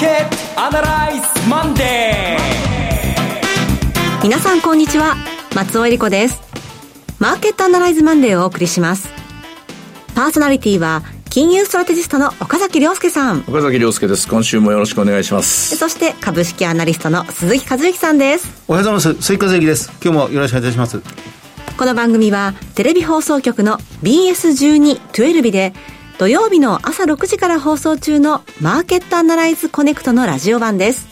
ケットアナライズマンデー。皆さんこんにちは。松尾恵理子です。マーケットアナライズマンデーをお送りします。パーソナリティは金融ストラテジストの岡崎亮介さん。岡崎亮介です。今週もよろしくお願いします。そして株式アナリストの鈴木和之さんです。おはようございます。鈴木和之です。今日もよろしくお願いいたします。この番組はテレビ放送局の BS12-12 で土曜日の朝6時から放送中のマーケットアナライズコネクトのラジオ版です。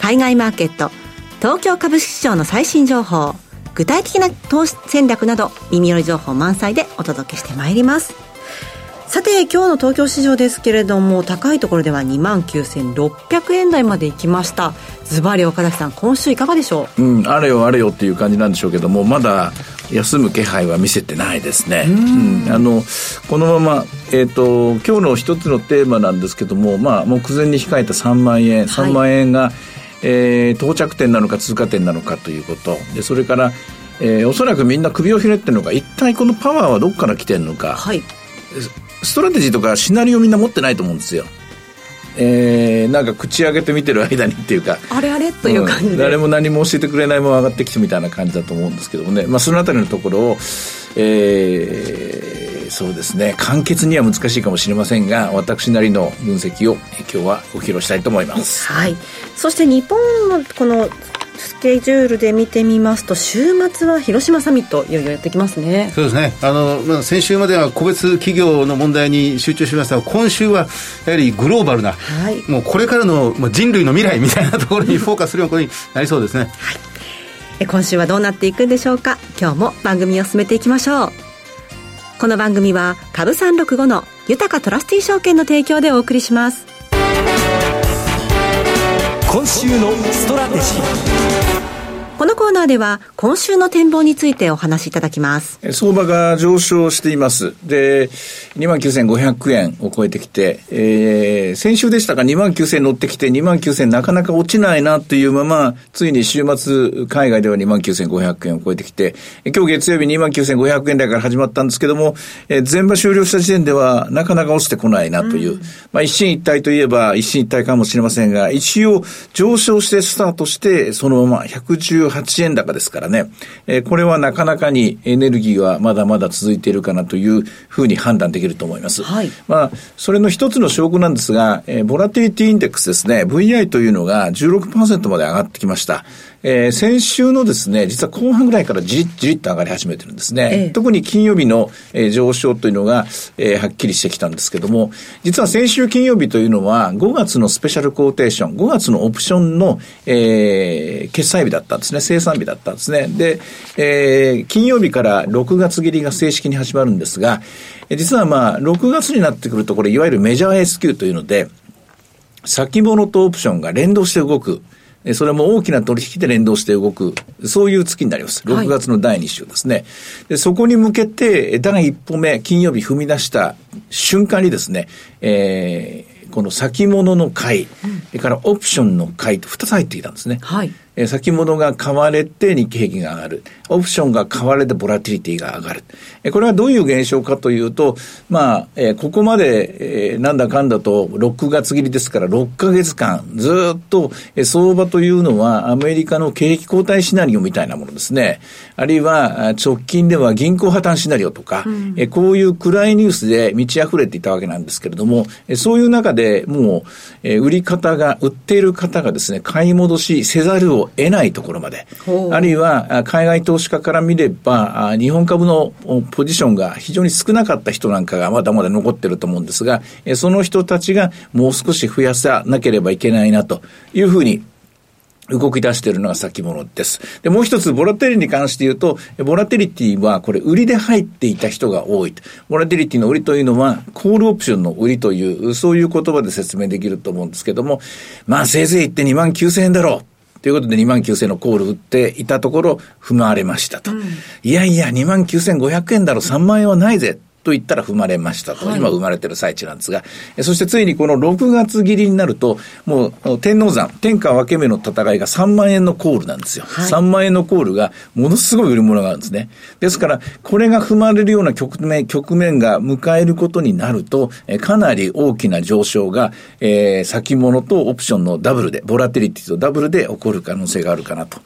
海外マーケット東京株式市場の最新情報具体的な投資戦略など耳寄り情報満載でお届けしてまいります。さて今日の東京市場ですけれども高いところでは2万9600円台まで行きました。ズバリ岡崎さん今週いかがでしょう？うんあれよあれよっていう感じなんでしょうけどもまだ休む気配は見せてないですね。うん、あのこのまま、えーと、今日の一つのテーマなんですけども、まあ、目前に控えた3万円3万円が、はい、えー、到着点なのか通過点なのかということ。でそれから、えー、おそらくみんな首をひねってるのが一体このパワーはどこから来てるのか、はい、ストラテジーとかシナリオみんな持ってないと思うんですよ。えー、なんか口開けて見てる間にっていうかあれあれという感じで、うん、誰も何も教えてくれないまま上がってきたみたいな感じだと思うんですけどもね、まあ、そのあたりのところを、えー、そうですね。簡潔には難しいかもしれませんが私なりの分析を今日はお披露したいと思います。はい、そして日本のこのスケジュールで見てみますと週末は広島サミットいよいよやってきますね。そうですね。あの、まあ、先週までは個別企業の問題に集中しましたが今週はやはりグローバルな、はい、もうこれからの、まあ、人類の未来みたいなところにフォーカスするようになりそうですね、はい、え今週はどうなっていくんでしょうか？今日も番組を進めていきましょう。この番組は株365の豊かトラスティー証券の提供でお送りします今週のストラテジー。このコーナーでは今週の展望についてお話しいただきます。相場が上昇しています。で、29,500円を超えてきて、えー、先週でしたが2万9000乗ってきて2万9000なかなか落ちないなというまま、ついに週末海外では2万9500円を超えてきて、今日月曜日2万9500円台から始まったんですけども、えー、全場終了した時点ではなかなか落ちてこないなという、うん、まあ一進一退といえば一進一退かもしれませんが、一応上昇してスタートして、そのまま110 8円高ですからね、えー、これはなかなかにエネルギーはまだまだ続いているかなというふうに判断できると思います。はい。まあ、それの一つの証拠なんですが、えー、ボラティリティインデックスですね、VI というのが16%まで上がってきました。えー、先週のですね、実は後半ぐらいからじりじりっと上がり始めてるんですね。ええ、特に金曜日の、えー、上昇というのが、えー、はっきりしてきたんですけども、実は先週金曜日というのは5月のスペシャルコーテーション、5月のオプションの、えー、決済日だったんですね。生産日だったんですね。で、えー、金曜日から6月切りが正式に始まるんですが、実はまあ、6月になってくると、これ、いわゆるメジャー S q というので、先物とオプションが連動して動く。それも大きな取引で連動して動く、そういう月になります。6月の第2週ですね。はい、でそこに向けて、第一歩目、金曜日踏み出した瞬間にですね、えー、この先物の買い、それからオプションの買いと2つ入ってきたんですね。はい。え先物が買われて日経平均が上がる。オプションが買われてボラティリティが上がる。えこれはどういう現象かというと、まあ、えここまで、えなんだかんだと6月切りですから6ヶ月間ずっと、え相場というのはアメリカの景気後退シナリオみたいなものですね。あるいは直近では銀行破綻シナリオとか、うん、えこういう暗いニュースで満ち溢れていたわけなんですけれども、えそういう中でもう、え売り方が、売っている方がですね、買い戻しせざるを得ないところまで、あるいは海外投資家から見れば、日本株のポジションが非常に少なかった人なんかがまだまだ残ってると思うんですが、その人たちがもう少し増やさなければいけないなというふうに動き出しているのが先物です。で、もう一つ、ボラテリに関して言うと、ボラテリティは、これ、売りで入っていた人が多い。ボラテリティの売りというのは、コールオプションの売りという、そういう言葉で説明できると思うんですけども、まあ、せいぜい言って2万9000円だろう。ということで2万9000のコール売っていたところ、踏まわれましたと。うん、いやいや、2万9500円だろ、3万円はないぜ。と言ったら踏まれましたと、はい、今生まれてる最中なんですが、そしてついにこの6月切りになると、もう天王山、天下分け目の戦いが3万円のコールなんですよ。はい、3万円のコールがものすごい売り物があるんですね。ですから、これが踏まれるような局面、局面が迎えることになると、かなり大きな上昇が、えー、先物とオプションのダブルで、ボラティリティとダブルで起こる可能性があるかなと。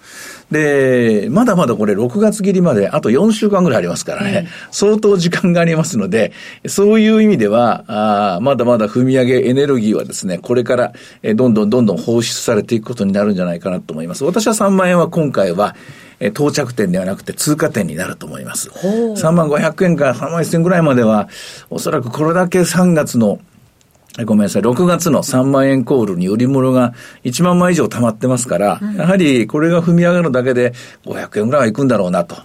で、まだまだこれ6月切りまであと4週間ぐらいありますからね、相当時間がありますので、そういう意味では、あまだまだ踏み上げエネルギーはですね、これから、えどんどんどんどん放出されていくことになるんじゃないかなと思います。私は3万円は今回は、え到着点ではなくて通過点になると思います。3万500円から3万1000円ぐらいまでは、おそらくこれだけ3月のごめんなさい、6月の3万円コールに売り物が1万枚以上溜まってますから、うん、やはりこれが踏み上がるだけで500円ぐらいはいくんだろうなと。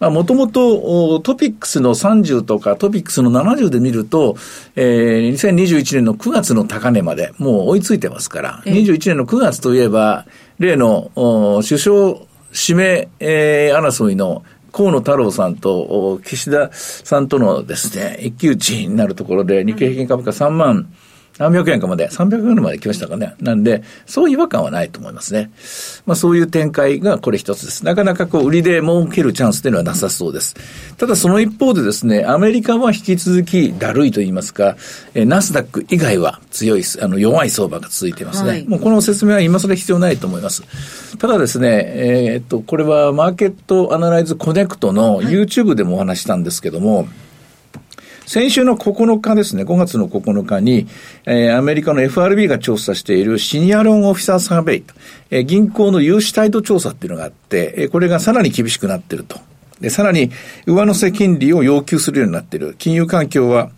まあ、もともとトピックスの30とかトピックスの70で見ると、えー、2021年の9月の高値までもう追いついてますから、21年の9月といえば、例の首相指名、えー、争いの河野太郎さんと岸田さんとのですね、一騎打ちになるところで日経平均株価3万何百円かまで、300円まで来ましたかね。なんで、そういう違和感はないと思いますね。まあそういう展開がこれ一つです。なかなかこう、売りで儲けるチャンスというのはなさそうです。ただその一方でですね、アメリカは引き続きだるいと言いますか、えナスダック以外は強い、あの、弱い相場が続いていますね。はい、もうこの説明は今更必要ないと思います。ただですね、えー、っと、これはマーケットアナライズコネクトの YouTube でもお話したんですけども、はい先週の9日ですね、5月の9日に、えー、アメリカの FRB が調査している Senior Loan Officer Survey と、えー、銀行の融資態度調査っていうのがあって、えー、これがさらに厳しくなってると。で、さらに上乗せ金利を要求するようになっている。金融環境は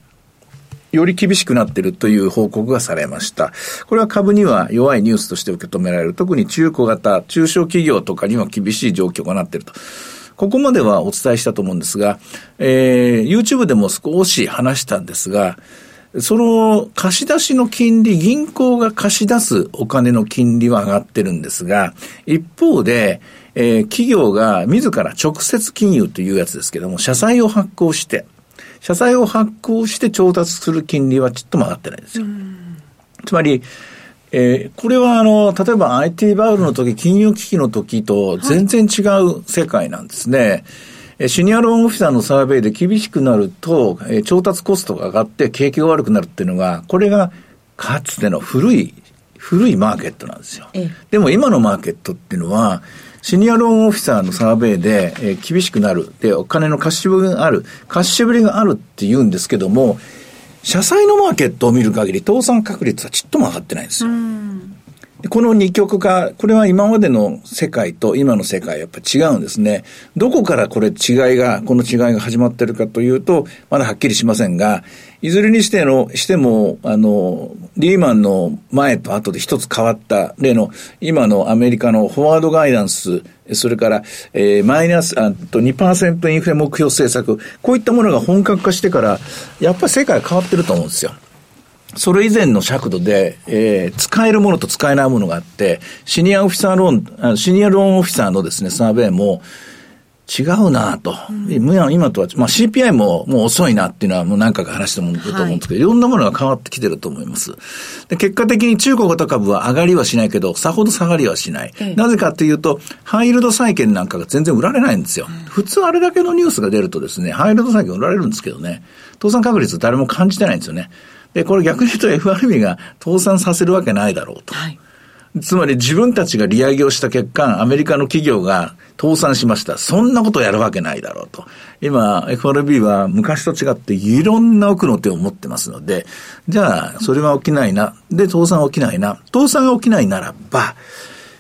より厳しくなっているという報告がされました。これは株には弱いニュースとして受け止められる。特に中古型、中小企業とかには厳しい状況がなっていると。ここまではお伝えしたと思うんですが、えー、YouTube でも少し話したんですが、その貸し出しの金利、銀行が貸し出すお金の金利は上がってるんですが、一方で、えー、企業が自ら直接金融というやつですけども、社債を発行して、社債を発行して調達する金利はちっとも上がってないんですよ。つまり、えー、これはあの、例えば IT バブルの時、金融危機の時と全然違う世界なんですね。はい、シニアローンオフィサーのサーベイで厳しくなると、えー、調達コストが上がって景気が悪くなるっていうのが、これがかつての古い、古いマーケットなんですよ。でも今のマーケットっていうのは、シニアローンオフィサーのサーベイで、えー、厳しくなる。で、お金の貸しぶりがある。貸しぶりがあるって言うんですけども、社債のマーケットを見る限り、倒産確率はちっとも上がってないんですよ。この二極化、これは今までの世界と今の世界やっぱ違うんですね。どこからこれ違いが、この違いが始まってるかというと、まだはっきりしませんが、いずれにしての、しても、あの、リーマンの前と後で一つ変わった例の、今のアメリカのフォワードガイダンス、それから、えー、マイナス、あと2%インフレ目標政策、こういったものが本格化してから、やっぱ世界変わってると思うんですよ。それ以前の尺度で、えー、使えるものと使えないものがあって、シニアオフィサーローン、シニアローンオフィサーのですね、サーベイも、違うなと、うん、今とは、まあ、CPI ももう遅いなっていうのはもう何回か話してもると思うんですけど、はい、いろんなものが変わってきてると思います。で結果的に中国型株は上がりはしないけど、さほど下がりはしない。なぜかっていうと、ハイルド債券なんかが全然売られないんですよ。うん、普通あれだけのニュースが出るとですね、ハイルド債券売られるんですけどね、倒産確率誰も感じてないんですよね。で、これ逆に言うと FRB が倒産させるわけないだろうと。はいつまり自分たちが利上げをした結果、アメリカの企業が倒産しました。そんなことをやるわけないだろうと。今、FRB は昔と違っていろんな奥の手を持ってますので、じゃあ、それは起きないな。で、倒産は起きないな。倒産が起きないならば、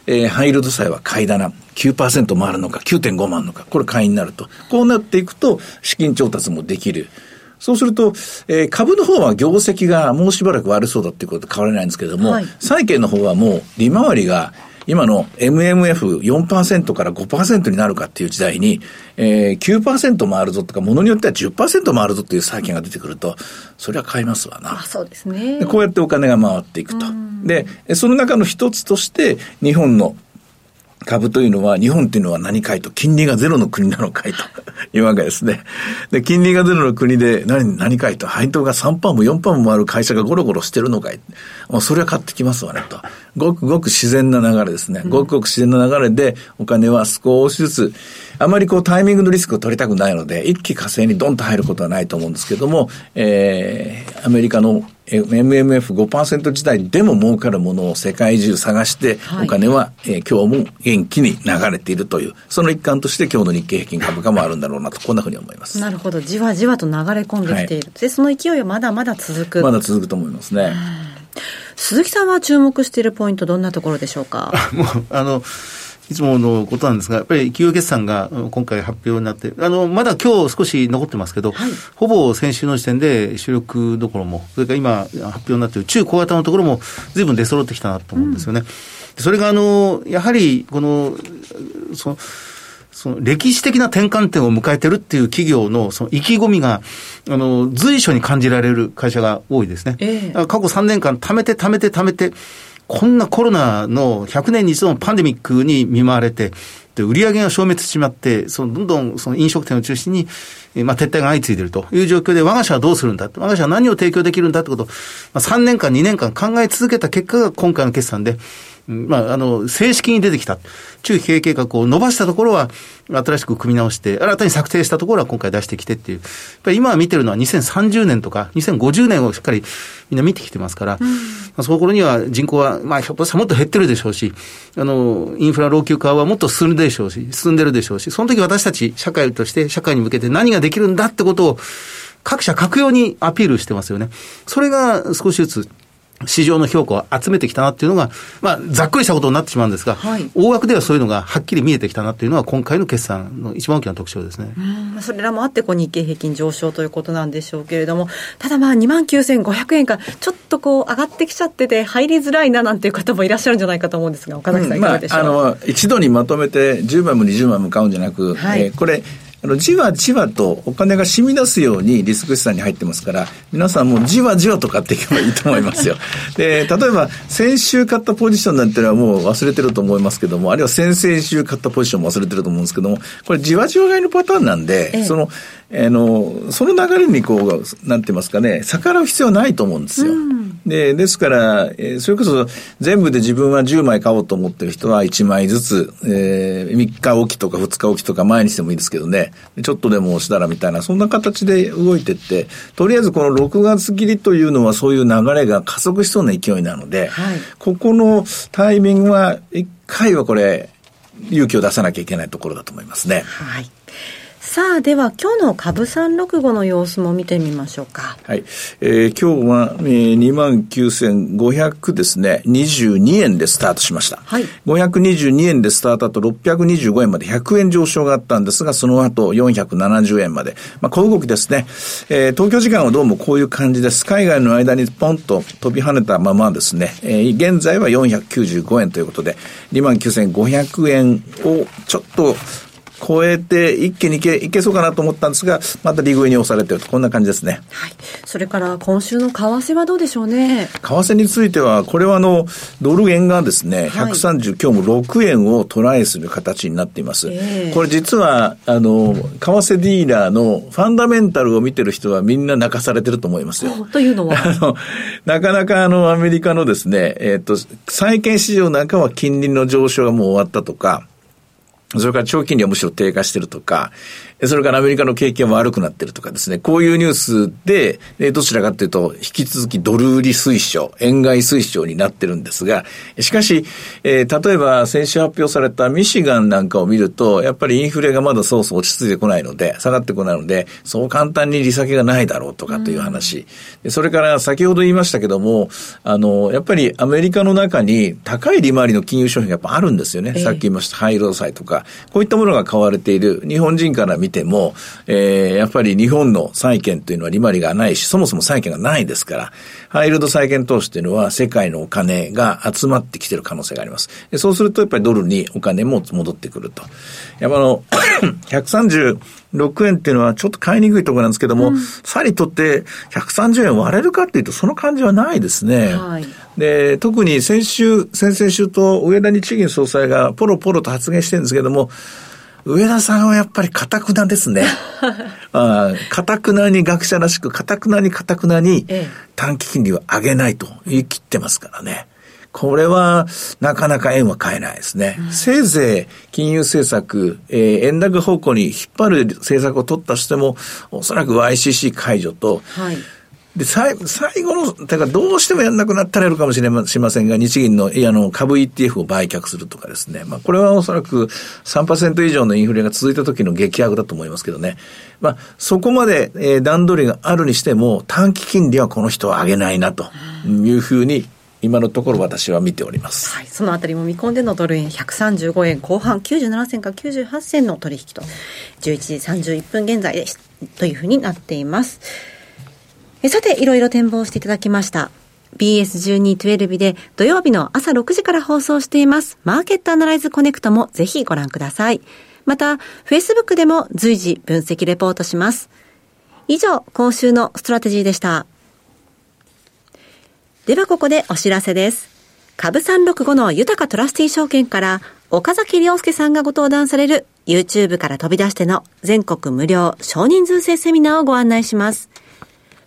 えー、ハイルド債は買いだな。9%回るのか、9.5万のか、これ買いになると。こうなっていくと、資金調達もできる。そうすると、えー、株の方は業績がもうしばらく悪そうだっていうこと変わらないんですけれども、はい、債券の方はもう利回りが今の MMF4% から5%になるかっていう時代に、えー、9%回るぞとか、ものによっては10%回るぞっていう債券が出てくると、それは買いますわな。そうですね。こうやってお金が回っていくと。で、その中の一つとして、日本の株というのは、日本というのは何かいと、金利がゼロの国なのかいと いうわけですね。で、金利がゼロの国で何、何かいと、配当が3パーも4パーもある会社がゴロゴロしてるのかい。もうそれは買ってきますわね、と。ごくごく自然な流れですね。ごくごく自然な流れで、お金は少しずつ、あまりこうタイミングのリスクを取りたくないので、一気火星にドンと入ることはないと思うんですけども、えー、アメリカの MMF5% 時代でも儲かるものを世界中探して、お金は、えー、今日も元気に流れているという、その一環として今日の日経平均株価もあるんだろうなと、こんなふうに思います。なるほど。じわじわと流れ込んできている。はい、で、その勢いはまだまだ続く。まだ続くと思いますね。鈴木さんは注目しているポイント、どんなところでしょうか？もう、あの、いつものことなんですが、やっぱり企業決算が今回発表になって、あの、まだ今日少し残ってますけど、はい、ほぼ先週の時点で主力どころも、それから今発表になっている中小型のところも随分出揃ってきたなと思うんですよね。うん、それがあの、やはり、この、その、その歴史的な転換点を迎えてるっていう企業のその意気込みが、あの、随所に感じられる会社が多いですね。えー、過去3年間貯めて貯めて貯めて、こんなコロナの100年に一度のパンデミックに見舞われて、で、売り上げが消滅してしまって、その、どんどんその飲食店を中心に、まあ、撤退が相次いでいるという状況で、我が社はどうするんだ？我が社は何を提供できるんだってことを、まあ、3年間、2年間考え続けた結果が今回の決算で、まあ、あの、正式に出てきた。中期経営計画を伸ばしたところは、新しく組み直して、新たに策定したところは今回出してきてっていう。やっぱり今見てるのは2030年とか2050年をしっかりみんな見てきてますから、うん、まあ、その頃には人口は、まあ、ひょっとしたらもっと減ってるでしょうし、あの、インフラ老朽化はもっと進んでるでしょうし、進んでるでしょうし、その時私たち社会として社会に向けて何ができるんだってことを、各社各用にアピールしてますよね。それが少しずつ市場の評価を集めてきたなっていうのが、まあ、ざっくりしたことになってしまうんですが、はい、大枠ではそういうのがはっきり見えてきたなっていうのは、今回の決算の一番大きな特徴ですね。それらもあって、こう日経平均上昇ということなんでしょうけれども、ただまあ、2万9500円から、ちょっとこう、上がってきちゃってて、入りづらいななんていう方もいらっしゃるんじゃないかと思うんですが、岡崎さん、いかがでしょう、うんまあ、あの一度にまとめて、10万も20万も買うんじゃなく、はい、えー、これ、あの、じわじわとお金が染み出すようにリスク資産に入ってますから、皆さんもじわじわと買っていけばいいと思いますよ。で、例えば、先週買ったポジションなんてのはもう忘れてると思いますけども、あるいは先々週買ったポジションも忘れてると思うんですけども、これじわじわ買いのパターンなんで、ええ、その、あの、その流れにこう、なんて言いますかね、逆らう必要はないと思うんですよ。うん、で、ですから、えー、それこそ全部で自分は10枚買おうと思ってる人は1枚ずつ、えー、3日おきとか2日おきとか毎日でもいいですけどね、ちょっとでも押したらみたいな、そんな形で動いてって、とりあえずこの6月切りというのはそういう流れが加速しそうな勢いなので、はい、ここのタイミングは、1回はこれ、勇気を出さなきゃいけないところだと思いますね。はい。さあ、では今日の株365の様子も見てみましょうか。はい。えー、今日は、えー、29,500ですね、22円でスタートしました。はい。522円でスタートと625円まで100円上昇があったんですが、その後470円まで。まあ、小動きですね。えー、東京時間はどうもこういう感じです。海外の間にポンと飛び跳ねたままですね、えー、現在は495円ということで、29,500円をちょっと超えて一気にいけいけそうかなと思ったんですが、また利食いに押されてると、こんな感じですね。はい。それから今週の為替はどうでしょうね？為替については、これはあの、ドル円がですね、はい、130、今日も6円をトライする形になっています。えー、これ実は、あの、為替ディーラーのファンダメンタルを見てる人はみんな泣かされてると思いますよ。というのは？あの、なかなかあの、アメリカのですね、えっ、ー、と、債券市場なんかは金利の上昇がもう終わったとか、それから長期金利はむしろ低下してるとか、それからアメリカの景気が悪くなってるとかですね、こういうニュースで、どちらかというと、引き続きドル売り推奨、円買い推奨になってるんですが、しかし、えー、例えば先週発表されたミシガンなんかを見ると、やっぱりインフレがまだそうそう落ち着いてこないので、下がってこないので、そう簡単に利下げがないだろうとかという話。うん、それから先ほど言いましたけども、あの、やっぱりアメリカの中に高い利回りの金融商品がやっぱあるんですよね。えー、さっき言いました、ハイロー債とか、こういったものが買われている、日本人から見見ても、えー、やっぱり日本の債券というのは利回りがないし、そもそも債券がないですから、ハイルド債券投資というのは世界のお金が集まってきてる可能性があります。そうするとやっぱりドルにお金も戻ってくると。やっぱあの、136円っていうのはちょっと買いにくいところなんですけども、うん、さりとって130円割れるかっていうとその感じはないですね。はい、で、特に先週、先々週と上田日銀総裁がポロポロと発言してるんですけども、上田さんはやっぱり堅くなですね。かたくなに学者らしく、かたくなにかたくなに短期金利を上げないと言い切ってますからね。これは、なかなか円は買えないですね。うん、せいぜい、金融政策、えー、円高方向に引っ張る政策を取ったとしても、おそらく YCC 解除と、はい、で、最最後の、だからどうしてもやんなくなったらやるかもしれませんが、日銀の、いや、あの、株 ETF を売却するとかですね。まあ、これはおそらく3%以上のインフレが続いた時の激悪だと思いますけどね。まあ、そこまで、えー、段取りがあるにしても、短期金利はこの人は上げないな、というふうに今のところ私は見ております。はい、そのあたりも見込んでのドル円135円後半97銭から98銭の取引と11時31分現在ですというふうになっています。さて、いろいろ展望していただきました。BS1212 で土曜日の朝6時から放送していますマーケットアナライズコネクトもぜひご覧ください。また、Facebook でも随時分析レポートします。以上、今週のストラテジーでした。ではここでお知らせです。株365の豊かトラスティー証券から岡崎良介さんがご登壇される YouTube から飛び出しての全国無料少人数制セミナーをご案内します。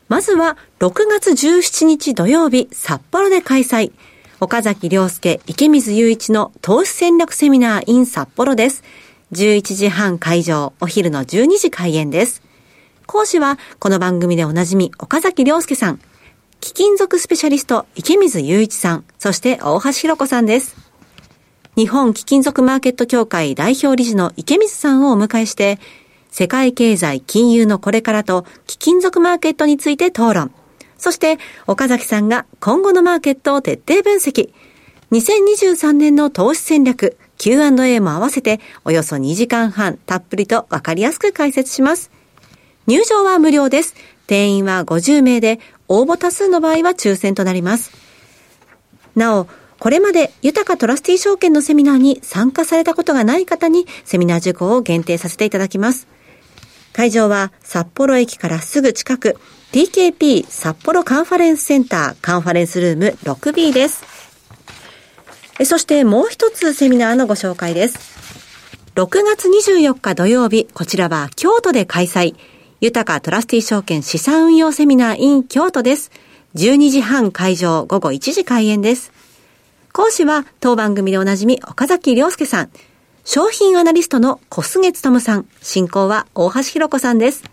まずは6月17日土曜日札幌で開催。岡崎良介池水雄一の投資戦略セミナー in 札幌です。11時半会場、お昼の12時開演です。講師はこの番組でおなじみ岡崎良介さん。貴金属スペシャリスト池水雄一さん、そして大橋弘子さんです。日本貴金属マーケット協会代表理事の池水さんをお迎えして、世界経済金融のこれからと貴金属マーケットについて討論。そして、岡崎さんが今後のマーケットを徹底分析。2023年の投資戦略、Q&A も合わせておよそ2時間半たっぷりとわかりやすく解説します。入場は無料です。定員は50名で、応募多数の場合は抽選となります。なお、これまで豊かトラスティ証券のセミナーに参加されたことがない方にセミナー受講を限定させていただきます。会場は札幌駅からすぐ近く TKP 札幌カンファレンスセンターカンファレンスルーム 6B です。そしてもう一つセミナーのご紹介です。6月24日土曜日、こちらは京都で開催。豊かトラスティ証券資産運用セミナー in 京都です。12時半会場、午後1時開演です。講師は当番組でおなじみ岡崎良介さん。商品アナリストの小菅勤さん。進行は大橋弘子さんです。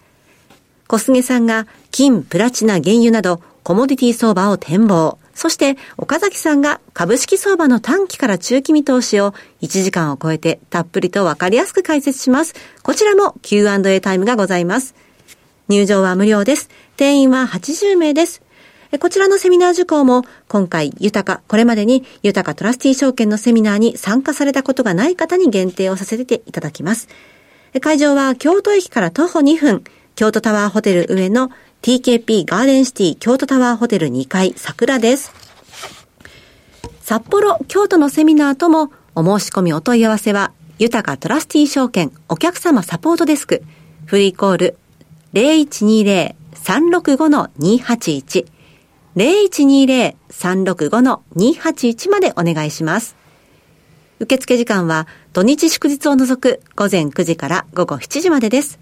小菅さんが金、プラチナ、原油などコモディティ相場を展望。そして岡崎さんが株式相場の短期から中期見通しを1時間を超えてたっぷりとわかりやすく解説します。こちらも Q&A タイムがございます。入場は無料です。定員は80名です。こちらのセミナー受講も、今回、豊か、これまでに豊かトラスティ証券のセミナーに参加されたことがない方に限定をさせていただきます。会場は京都駅から徒歩2分、京都タワーホテル上の TKP ガーデンシティ京都タワーホテル2階桜です。札幌、京都のセミナーともお申し込みお問い合わせは、豊かトラスティ証券お客様サポートデスク、フリーコール0120-365-281 0120-365-281までお願いします。受付時間は土日祝日を除く午前9時から午後7時までです。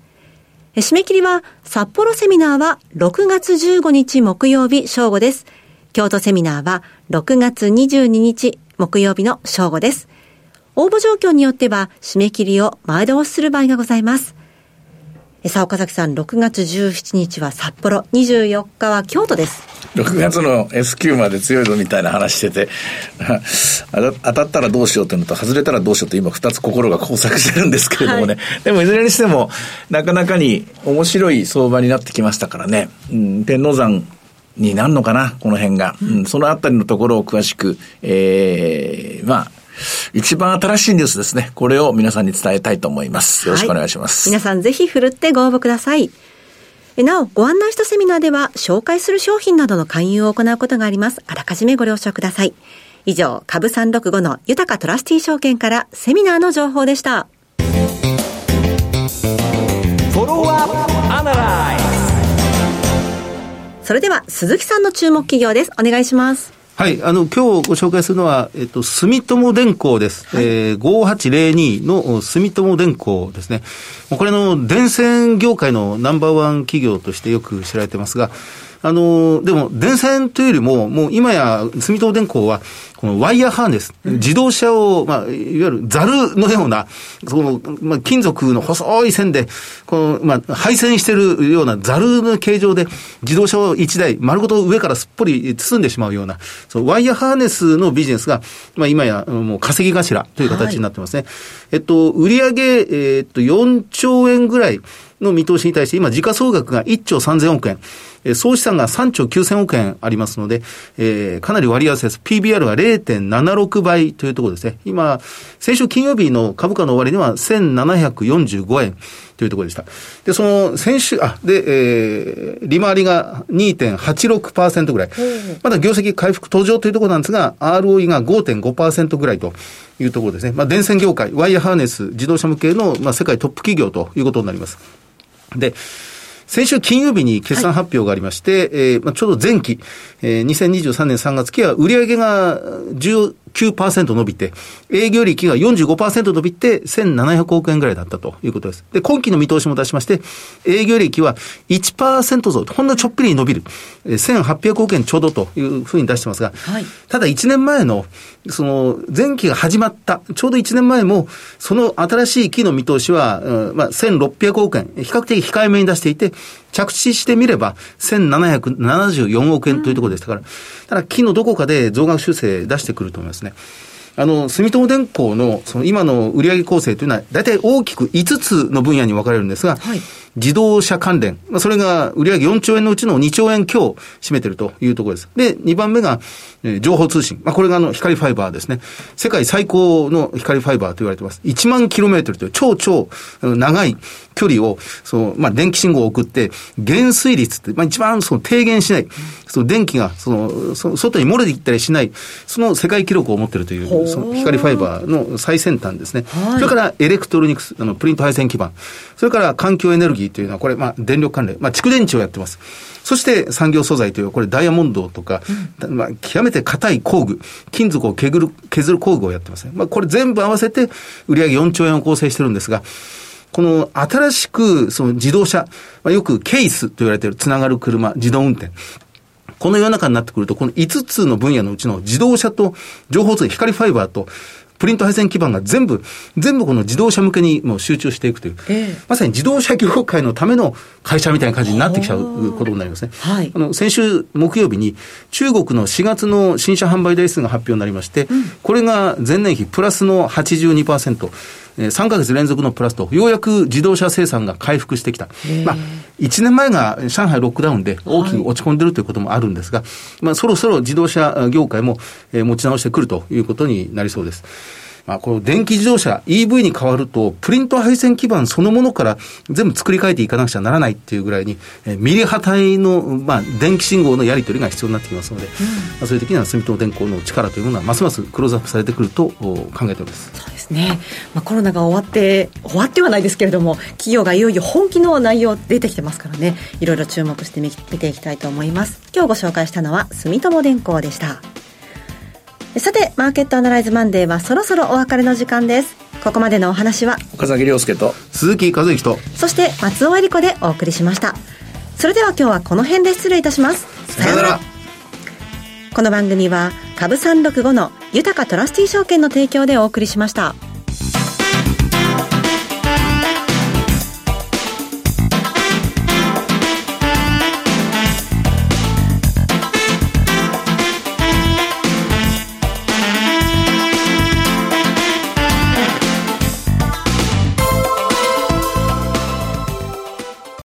締め切りは札幌セミナーは6月15日木曜日正午です。京都セミナーは6月22日木曜日の正午です。応募状況によっては締め切りを前倒しする場合がございます。さあ、岡崎さん、6月17日は札幌、24日は京都です。6月の S q まで強いぞみたいな話してて、当たったらどうしようっていうのと、外れたらどうしようって今2つ心が交錯してるんですけれどもね。はい、でもいずれにしても、なかなかに面白い相場になってきましたからね。うん、天王山になるのかな、この辺が。うん、そのあたりのところを詳しく、ええー、まあ、一番新しいニュースですね。これを皆さんに伝えたいと思います。よろしくお願いします。はい、皆さんぜひふるってご応募ください。なお、ご案内したセミナーでは、紹介する商品などの勧誘を行うことがあります。あらかじめご了承ください。以上、株365の豊かトラスティ証券からセミナーの情報でした。それでは、鈴木さんの注目企業です。お願いします。はい。あの、今日ご紹介するのは、えっと、住友電工です。はい、えー、5802の住友電工ですね。これの電線業界のナンバーワン企業としてよく知られてますが、あの、でも、電線というよりも、もう今や、住友電工は、このワイヤーハーネス、自動車を、まあ、いわゆるザルのような、その、まあ、金属の細い線で、この、まあ、配線してるようなザルの形状で、自動車を一台、丸ごと上からすっぽり包んでしまうような、そのワイヤーハーネスのビジネスが、まあ、今や、もう稼ぎ頭という形になってますね。はい、えっと、売上えっと、4兆円ぐらいの見通しに対して、今、時価総額が1兆3000億円。え総資産が3兆9000億円ありますので、えー、かなり割安です。PBR が0.76倍というところですね。今、先週金曜日の株価の終わりには1745円というところでした。で、その先週、あ、で、えー、利回りが2.86%ぐらい。まだ業績回復途上というところなんですが、ROE が5.5%ぐらいというところですね。まあ、電線業界、ワイヤーハーネス、自動車向けの、まあ、世界トップ企業ということになります。で、先週金曜日に決算発表がありまして、はい、えー、まあ、ちょうど前期、えー、2023年3月期は売上が10 9%伸びて、営業利益が45%伸びて、1700億円ぐらいだったということです。で、今期の見通しも出しまして、営業利益は1%増、ほんのちょっぴりに伸びる、1800億円ちょうどというふうに出してますが、はい、ただ1年前の、その、前期が始まった、ちょうど1年前も、その新しい期の見通しは、うん、まあ、1600億円、比較的控えめに出していて、着地してみれば、1774億円というところでしたから、ただ、木のどこかで増額修正出してくると思いますね。あの、住友電工の、その今の売上構成というのは、大体大きく5つの分野に分かれるんですが、はい、自動車関連、まあ、それが売上4兆円のうちの2兆円強占めてるというところです。で、2番目が、えー、情報通信。まあ、これがあの、光ファイバーですね。世界最高の光ファイバーと言われています。1万キロメートルという超超長い距離を、その、まあ、電気信号を送って、減衰率って、まあ、一番その低減しない、その電気が、その、その外に漏れていったりしない、その世界記録を持っているという、その光ファイバーの最先端ですね。それからエレクトロニクス、あの、プリント配線基板。それから環境エネルギーというのは、これ、まあ、電力関連、まあ、蓄電池をやってます。そして産業素材という、これダイヤモンドとか、うん、まあ、極めて硬い工具、金属を削る、削る工具をやってますね。まあ、これ全部合わせて売上4兆円を構成してるんですが、この新しくその自動車、まあ、よくケースと言われているつながる車、自動運転。この世の中になってくると、この5つの分野のうちの自動車と情報通信、光ファイバーとプリント配線基板が全部、全部この自動車向けにもう集中していくという、えー、まさに自動車業界のための会社みたいな感じになってきちゃうことになりますね。はい、あの先週木曜日に中国の4月の新車販売台数が発表になりまして、うん、これが前年比プラスの82%。3ヶ月連続のプラスと、ようやく自動車生産が回復してきた。まあ、1年前が上海ロックダウンで大きく落ち込んでるということもあるんですが、はい、まあ、そろそろ自動車業界も持ち直してくるということになりそうです。まあ、この電気自動車、EV に変わると、プリント配線基板そのものから全部作り変えていかなくちゃならないっていうぐらいに、えミリ波帯の、まあ、電気信号のやり取りが必要になってきますので、うん、まあ、そういう時には住友電工の力というものは、ますますクローズアップされてくると考えております。ですね。まあ、コロナが終わって、終わってはないですけれども、企業がいよいよ本気の内容出てきてますからね、いろいろ注目してみ見ていきたいと思います。今日ご紹介したのは、住友電工でした。さて、マーケットアナライズマンデーはそろそろお別れの時間です。ここまでのお話は、岡崎亮介と、鈴木和之と、そして松尾恵理子でお送りしました。それでは今日はこの辺で失礼いたします。さよなら。この番組は、株365の豊かトラスティ証券の提供でお送りしました。